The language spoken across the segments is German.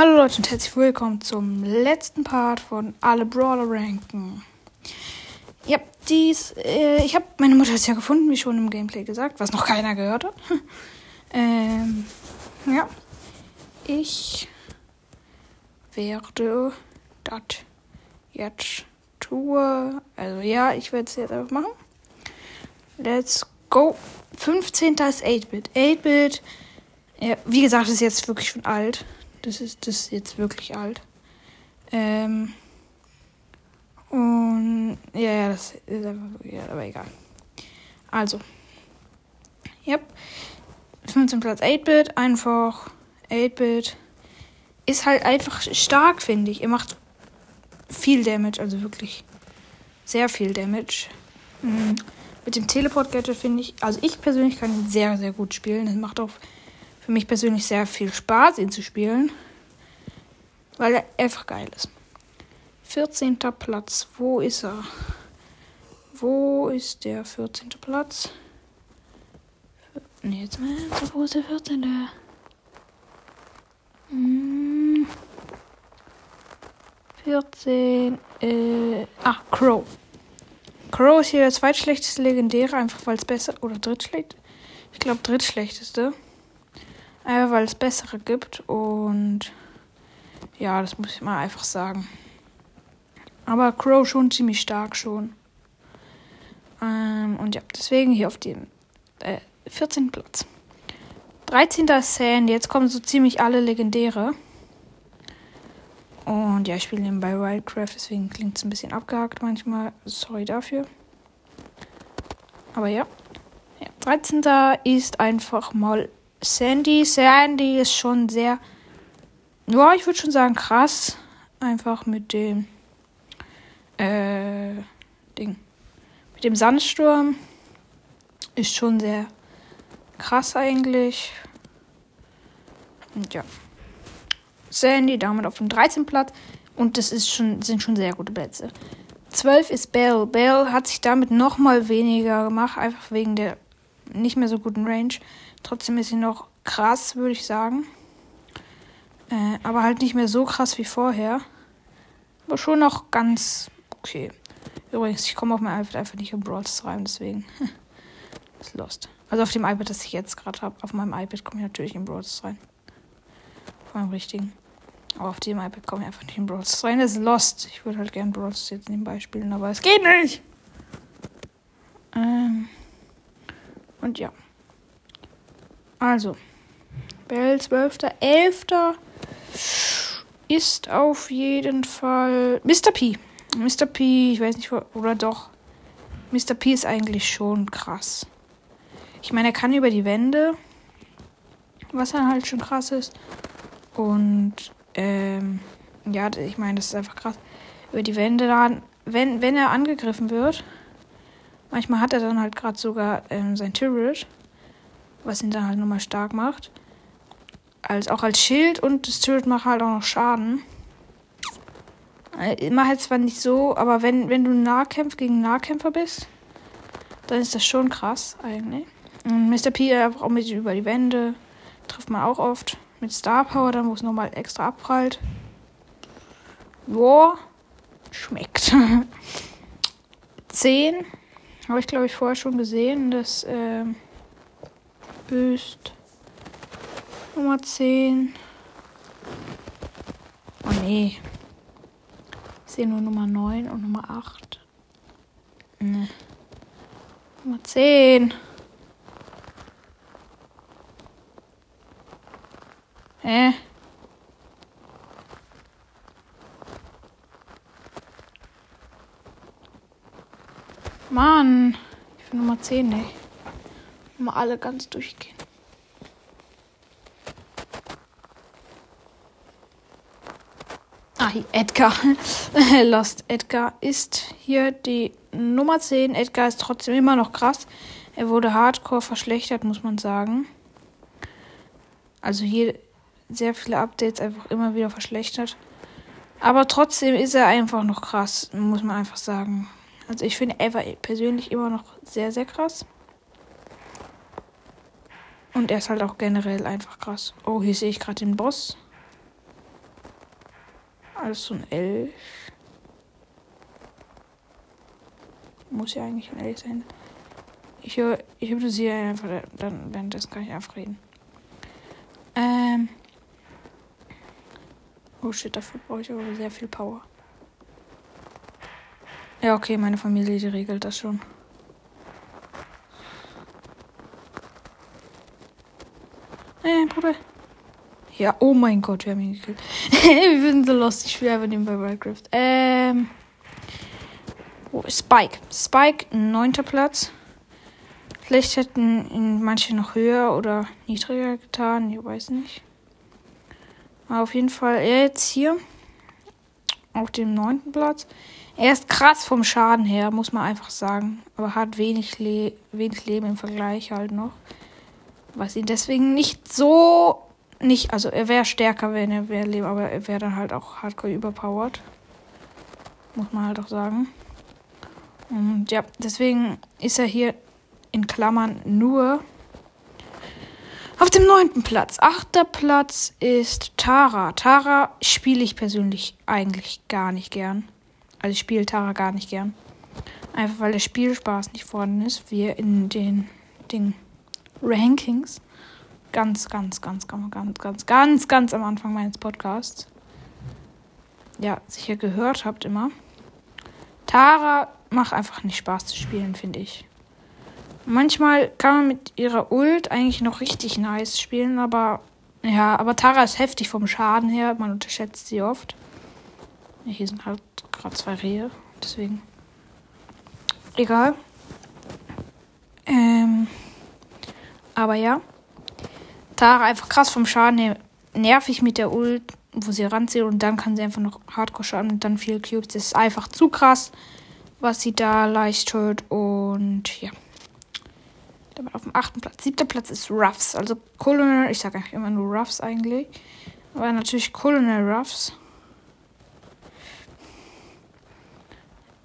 Hallo Leute und herzlich willkommen zum letzten Part von Alle Brawler ranken. Ja, dies, äh, ich habe meine Mutter ist ja gefunden, wie schon im Gameplay gesagt, was noch keiner gehört hat. ähm, ja, ich werde das jetzt tun. Also ja, ich werde es jetzt einfach machen. Let's go. 15. ist 8-Bit. 8-Bit, ja, wie gesagt, ist jetzt wirklich schon alt. Das ist, das ist jetzt wirklich alt. Ähm. Und ja, ja, das ist einfach, ja, aber egal. Also. Yep. 15 Platz 8-Bit, einfach 8-Bit. Ist halt einfach stark, finde ich. Er macht viel Damage, also wirklich sehr viel Damage. Mhm. Mit dem Teleport-Gadget finde ich, also ich persönlich kann ihn sehr, sehr gut spielen. Das macht auch für mich persönlich sehr viel Spaß, ihn zu spielen. Weil er einfach geil ist. 14. Platz. Wo ist er? Wo ist der 14. Platz? Ne, jetzt mal, wo ist der 14. Hm. 14. Äh, ah, Crow. Crow ist hier der zweitschlechteste Legendäre, einfach weil es besser. Oder drittschlecht? Ich glaube, drittschlechteste. Einfach weil es bessere gibt und ja, das muss ich mal einfach sagen. Aber Crow schon ziemlich stark schon. Ähm, und ja, deswegen hier auf dem äh, 14. Platz. 13. ist Sand. Jetzt kommen so ziemlich alle Legendäre. Und ja, ich spiele nebenbei Wildcraft, deswegen klingt es ein bisschen abgehakt manchmal. Sorry dafür. Aber ja. ja. 13. ist einfach mal Sandy. Sandy ist schon sehr, ja, ich würde schon sagen krass. Einfach mit dem, äh, Ding. Mit dem Sandsturm. Ist schon sehr krass eigentlich. Und ja. Sandy damit auf dem 13. Platz. Und das ist schon, sind schon sehr gute Plätze. 12 ist Bell. Bell hat sich damit noch mal weniger gemacht, einfach wegen der nicht mehr so guten Range. Trotzdem ist sie noch krass, würde ich sagen. Äh, aber halt nicht mehr so krass wie vorher. Aber schon noch ganz okay. Übrigens, ich komme auf mein iPad einfach nicht in Brawl rein, deswegen ist lost. Also auf dem iPad, das ich jetzt gerade habe, auf meinem iPad komme ich natürlich in Brawl rein. Auf meinem richtigen. Aber auf dem iPad komme ich einfach nicht in Brawl rein. Das ist lost. Ich würde halt gerne Brawl jetzt nebenbei spielen, aber es geht nicht. Und ja. Also. Bell 12.11. ist auf jeden Fall Mr. P. Mr. P, ich weiß nicht, oder doch. Mr. P ist eigentlich schon krass. Ich meine, er kann über die Wände, was dann halt schon krass ist. Und, ähm, ja, ich meine, das ist einfach krass. Über die Wände dann, wenn, wenn er angegriffen wird, manchmal hat er dann halt gerade sogar ähm, sein Turret, was ihn dann halt nochmal stark macht als auch als Schild und das Turret macht halt auch noch Schaden. Äh, immer halt zwar nicht so, aber wenn, wenn du Nahkämpfer gegen Nahkämpfer bist, dann ist das schon krass eigentlich. Und Mr. P einfach auch mit über die Wände. Trifft man auch oft. Mit Star Power, dann wo es nochmal extra abprallt. Joa, schmeckt. 10. Habe ich glaube ich vorher schon gesehen. Das äh, ist Nummer 10. Oh nee. Ich sehe nur Nummer 9 und Nummer 8. Ne. Nummer 10. Hä? Mann. Ich finde Nummer 10 nicht. Mal alle ganz durchgehen. Ah, Edgar. Lost Edgar ist hier die Nummer 10. Edgar ist trotzdem immer noch krass. Er wurde hardcore verschlechtert, muss man sagen. Also hier sehr viele Updates einfach immer wieder verschlechtert. Aber trotzdem ist er einfach noch krass, muss man einfach sagen. Also ich finde Eva persönlich immer noch sehr, sehr krass. Und er ist halt auch generell einfach krass. Oh, hier sehe ich gerade den Boss. Also ein Elch. Muss ja eigentlich ein Elch sein. Ich höre, ich hypnotisiere einfach, dann währenddessen kann ich einfach reden. Ähm. Oh shit, dafür brauche ich aber sehr viel Power. Ja, okay, meine Familie, die regelt das schon. Äh, Bruder. Ja, oh mein Gott, wir haben ihn gekillt. wir sind so lost. Ich spiele einfach nebenbei Minecraft. Ähm. Ist Spike? Spike, neunter Platz. Vielleicht hätten ihn manche noch höher oder niedriger getan. Ich weiß nicht. Aber auf jeden Fall er jetzt hier. Auf dem neunten Platz. Er ist krass vom Schaden her, muss man einfach sagen. Aber hat wenig, Le wenig Leben im Vergleich halt noch. Was ihn deswegen nicht so. Nicht, also er wäre stärker, wenn er wäre Leben, aber er wäre dann halt auch hardcore überpowered. Muss man halt auch sagen. Und ja, deswegen ist er hier in Klammern nur auf dem neunten Platz. Achter Platz ist Tara. Tara spiele ich persönlich eigentlich gar nicht gern. Also ich spiele Tara gar nicht gern. Einfach weil der Spielspaß nicht vorhanden ist. Wir in den Ding Rankings. Ganz, ganz, ganz, ganz, ganz, ganz, ganz, ganz am Anfang meines Podcasts. Ja, sicher gehört habt immer. Tara macht einfach nicht Spaß zu spielen, finde ich. Manchmal kann man mit ihrer Ult eigentlich noch richtig nice spielen, aber ja, aber Tara ist heftig vom Schaden her. Man unterschätzt sie oft. Hier sind halt gerade zwei Rehe, deswegen. Egal. Ähm, aber ja. Tara einfach krass vom Schaden her. Nervig mit der Ult, wo sie ranzieht und dann kann sie einfach noch Hardcore schaden und dann viel Cubes. Das ist einfach zu krass, was sie da leicht hört und ja. Damit auf dem achten Platz. Siebter Platz ist Ruffs. Also Colonel, ich sage eigentlich immer nur Ruffs eigentlich. Aber natürlich Colonel Ruffs.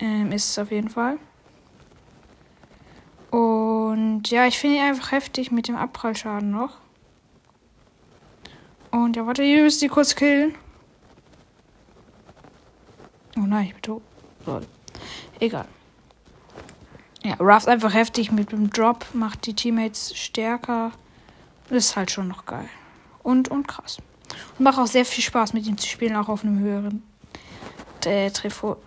Ähm, ist es auf jeden Fall. Und ja, ich finde ihn einfach heftig mit dem Abprallschaden noch. Und ja, warte, ihr müsst die kurz killen. Oh nein, ich bin tot. Lol. Egal. Ja, Ruff einfach heftig mit dem Drop, macht die Teammates stärker. Das ist halt schon noch geil. Und, und krass. Und macht auch sehr viel Spaß mit ihm zu spielen, auch auf einem höheren äh, Trefo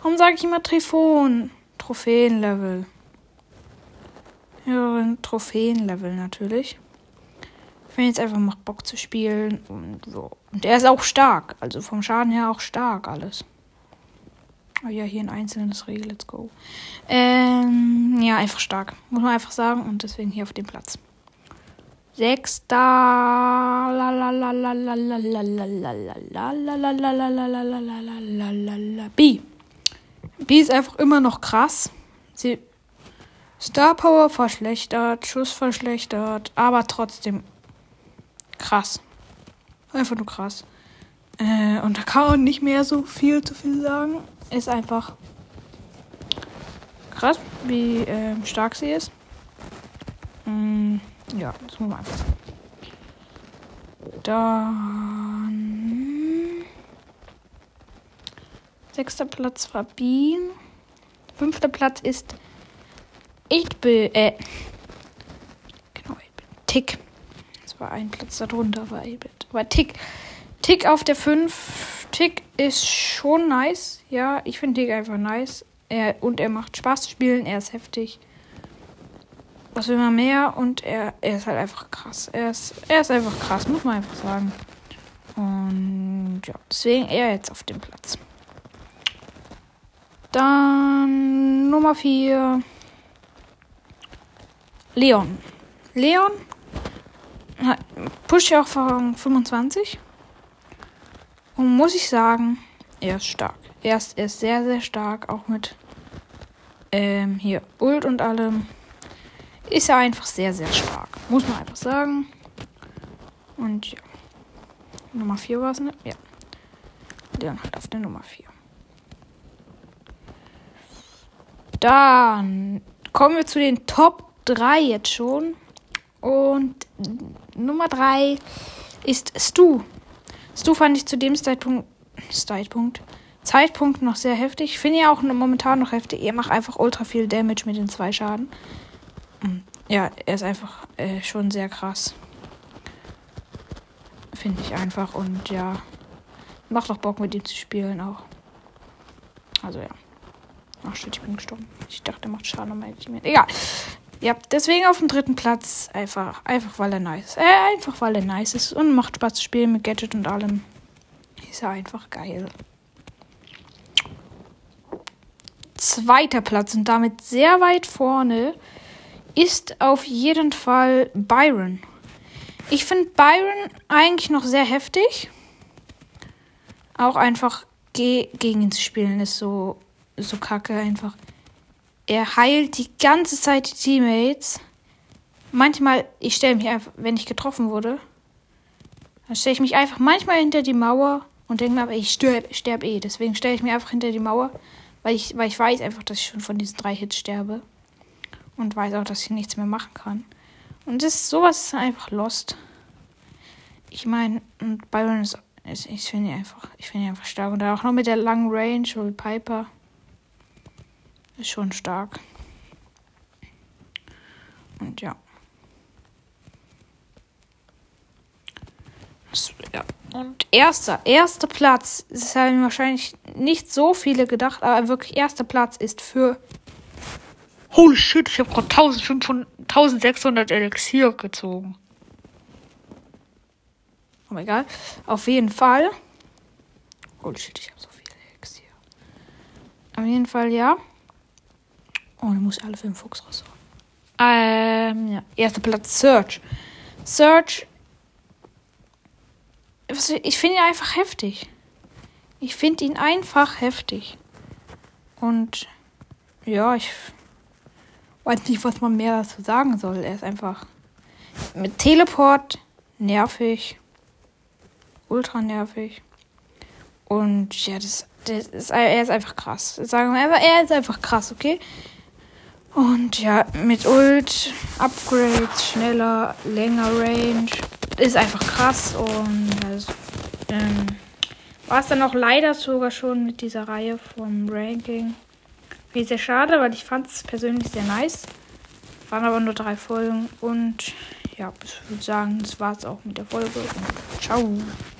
Warum sage ich immer Trifon? Trophäenlevel. Höheren Trophäenlevel natürlich. Ich finde jetzt einfach macht Bock zu spielen und so. Und er ist auch stark. Also vom Schaden her auch stark alles. Oh ja, hier ein einzelnes Regel. Let's go. Ähm, ja, einfach stark. Muss man einfach sagen. Und deswegen hier auf dem Platz. Sechster. B. B ist einfach immer noch krass. Sie Star Power verschlechtert, Schuss verschlechtert, aber trotzdem krass. Einfach nur krass. Äh, und da kann man nicht mehr so viel zu viel sagen. Ist einfach krass, wie äh, stark sie ist. Mm, ja, das muss man einfach. Dann Sechster Platz war Bean. Fünfter Platz ist 8-Bit. Äh, genau, 8-Bit. Tick. Das war ein Platz darunter, war 8-Bit. Aber Tick. Tick auf der 5. Tick ist schon nice. Ja, ich finde Tick einfach nice. Er, und er macht Spaß zu spielen. Er ist heftig. Was will man mehr? Und er, er ist halt einfach krass. Er ist, er ist einfach krass, muss man einfach sagen. Und ja, deswegen er jetzt auf dem Platz. Dann Nummer 4. Leon. Leon pusht ja auch von 25. Und muss ich sagen, er ist stark. Er ist, er ist sehr, sehr stark. Auch mit ähm, hier Ult und allem. Ist er einfach sehr, sehr stark. Muss man einfach sagen. Und ja. Nummer 4 war es, ne? Ja. Leon halt auf der Nummer 4. Dann kommen wir zu den Top 3 jetzt schon. Und Nummer 3 ist Stu. Stu fand ich zu dem Zeitpunkt Zeitpunkt. Zeitpunkt noch sehr heftig. Ich finde ja auch momentan noch heftig. Er macht einfach ultra viel Damage mit den zwei Schaden. Mm, ja, er ist einfach äh, schon sehr krass. Finde ich einfach. Und ja, macht auch Bock mit ihm zu spielen auch. Also ja. Ach shit, ich bin gestorben. Ich dachte, er macht Schaden um Team. Egal. Ja, deswegen auf dem dritten Platz. Einfach, einfach weil er nice ist. Äh, einfach weil er nice ist und macht Spaß zu spielen mit Gadget und allem. Ist ja einfach geil. Zweiter Platz und damit sehr weit vorne ist auf jeden Fall Byron. Ich finde Byron eigentlich noch sehr heftig. Auch einfach ge gegen ihn zu spielen ist so, so kacke einfach. Er heilt die ganze Zeit die Teammates. Manchmal, ich stelle mich einfach, wenn ich getroffen wurde, dann stelle ich mich einfach manchmal hinter die Mauer und denke mir, aber ich sterbe sterb eh. Deswegen stelle ich mich einfach hinter die Mauer, weil ich, weil ich weiß einfach, dass ich schon von diesen drei Hits sterbe. Und weiß auch, dass ich nichts mehr machen kann. Und das sowas ist einfach lost. Ich meine, und Byron ist, ist ich finde ihn einfach, ich finde ihn einfach stark. Und auch noch mit der langen Range und Piper ist schon stark. Und ja. Ja. Und erster, erster Platz, das haben wahrscheinlich nicht so viele gedacht, aber wirklich erster Platz ist für. Holy shit, ich habe gerade 1500, 1600 Elixier gezogen. Aber egal. Auf jeden Fall. Holy shit, ich habe so viel Elixier. Auf jeden Fall, ja. Oh, ich muss alle für den Fuchs raussuchen. Ähm, ja. Erster Platz, Search. Search ich finde ihn einfach heftig. Ich finde ihn einfach heftig. Und ja, ich weiß nicht, was man mehr dazu sagen soll. Er ist einfach mit Teleport nervig. Ultra nervig. Und ja, das, das ist, er ist einfach krass. Sagen wir einfach, er ist einfach krass, okay? Und ja, mit Ult, Upgrades, schneller, länger Range ist einfach krass und das, ähm, war es dann auch leider sogar schon mit dieser Reihe vom Ranking. Wie sehr schade, weil ich fand es persönlich sehr nice. Waren aber nur drei Folgen und ja, ich würde sagen, das war es auch mit der Folge und ciao.